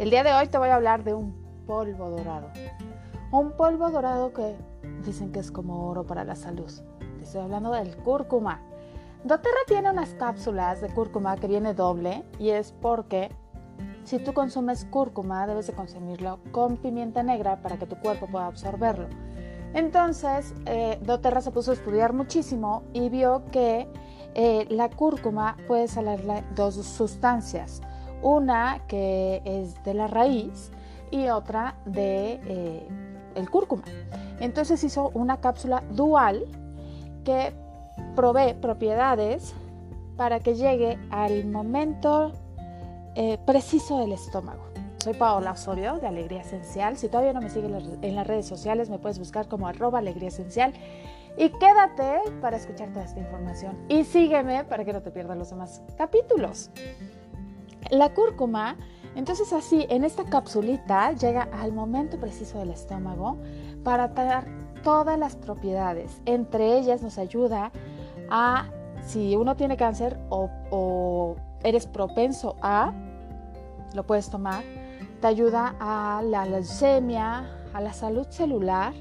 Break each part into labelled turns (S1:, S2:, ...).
S1: El día de hoy te voy a hablar de un polvo dorado. Un polvo dorado que dicen que es como oro para la salud. Te estoy hablando del cúrcuma. doTERRA tiene unas cápsulas de cúrcuma que viene doble y es porque si tú consumes cúrcuma debes de consumirlo con pimienta negra para que tu cuerpo pueda absorberlo. Entonces, eh, doTERRA se puso a estudiar muchísimo y vio que eh, la cúrcuma puede salarle dos sustancias. Una que es de la raíz y otra de eh, el cúrcuma. Entonces hizo una cápsula dual que provee propiedades para que llegue al momento preciso del estómago. Soy Paola Osorio de Alegría Esencial. Si todavía no me sigues en las redes sociales, me puedes buscar como arroba alegría esencial. Y quédate para escuchar toda esta información. Y sígueme para que no te pierdas los demás capítulos. La cúrcuma, entonces así, en esta capsulita llega al momento preciso del estómago para dar todas las propiedades. Entre ellas nos ayuda a, si uno tiene cáncer o, o eres propenso a, lo puedes tomar te ayuda a la leucemia, a la salud celular,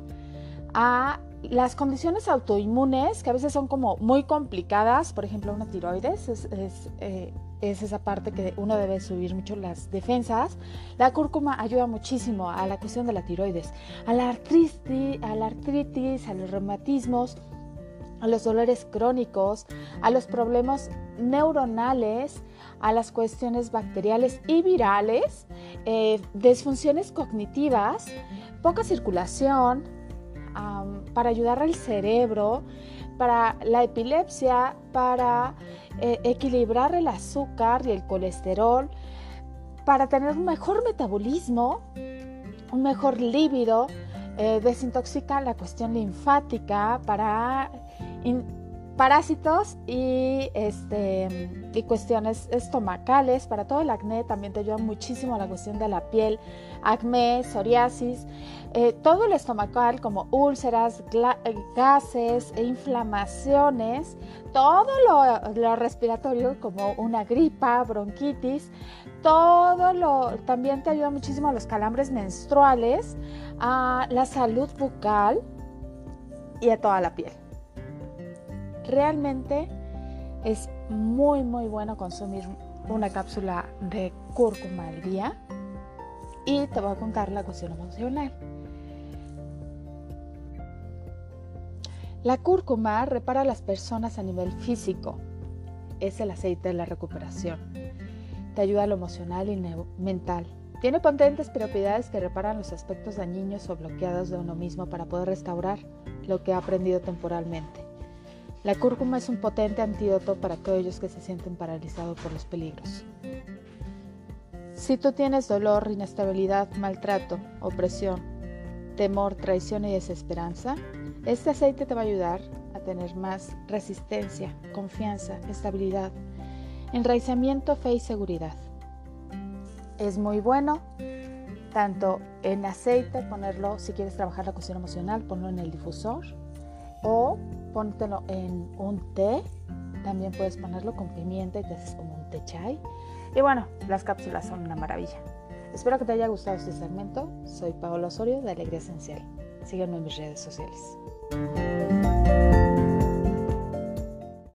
S1: a las condiciones autoinmunes que a veces son como muy complicadas, por ejemplo una tiroides, es, eh, esa parte que uno debe subir mucho las defensas. La cúrcuma ayuda muchísimo a la cuestión de la tiroides, a la artritis, a, la artritis, a los reumatismos, a los dolores crónicos, a los problemas neuronales, a las cuestiones bacteriales y virales, eh, disfunciones cognitivas, poca circulación, para ayudar al cerebro, para la epilepsia, para eh, equilibrar el azúcar y el colesterol, para tener un mejor metabolismo, un mejor líbido, eh, desintoxica la cuestión linfática para parásitos y, este, y cuestiones estomacales. Para todo el acné también te ayuda muchísimo la cuestión de la piel, acné, psoriasis, eh, todo el estomacal como úlceras, eh, gases e inflamaciones, todo lo, lo, respiratorio como una gripa, bronquitis, todo lo también te ayuda muchísimo a los calambres menstruales, a la salud bucal y a toda la piel. Realmente es muy muy bueno consumir una cápsula de cúrcuma al día y te voy a contar la cuestión emocional. La cúrcuma repara a las personas a nivel físico. Es el aceite de la recuperación. Te ayuda a lo emocional y mental. Tiene potentes propiedades que reparan los aspectos dañinos o bloqueados de uno mismo para poder restaurar lo que ha aprendido temporalmente. La cúrcuma es un potente antídoto para aquellos que se sienten paralizados por los peligros. Si tú tienes dolor, inestabilidad, maltrato, opresión, temor, traición y desesperanza, este aceite te va a ayudar a tener más resistencia, confianza, estabilidad, enraizamiento, fe y seguridad. Es muy bueno tanto en aceite, ponerlo, si quieres trabajar la cuestión emocional, ponlo en el difusor o póntelo en un té. También puedes ponerlo con pimienta y te haces como un té chai. Y bueno, las cápsulas son una maravilla. Espero que te haya gustado este segmento. Soy Paola Osorio de Alegría Esencial. Sígueme en mis redes sociales.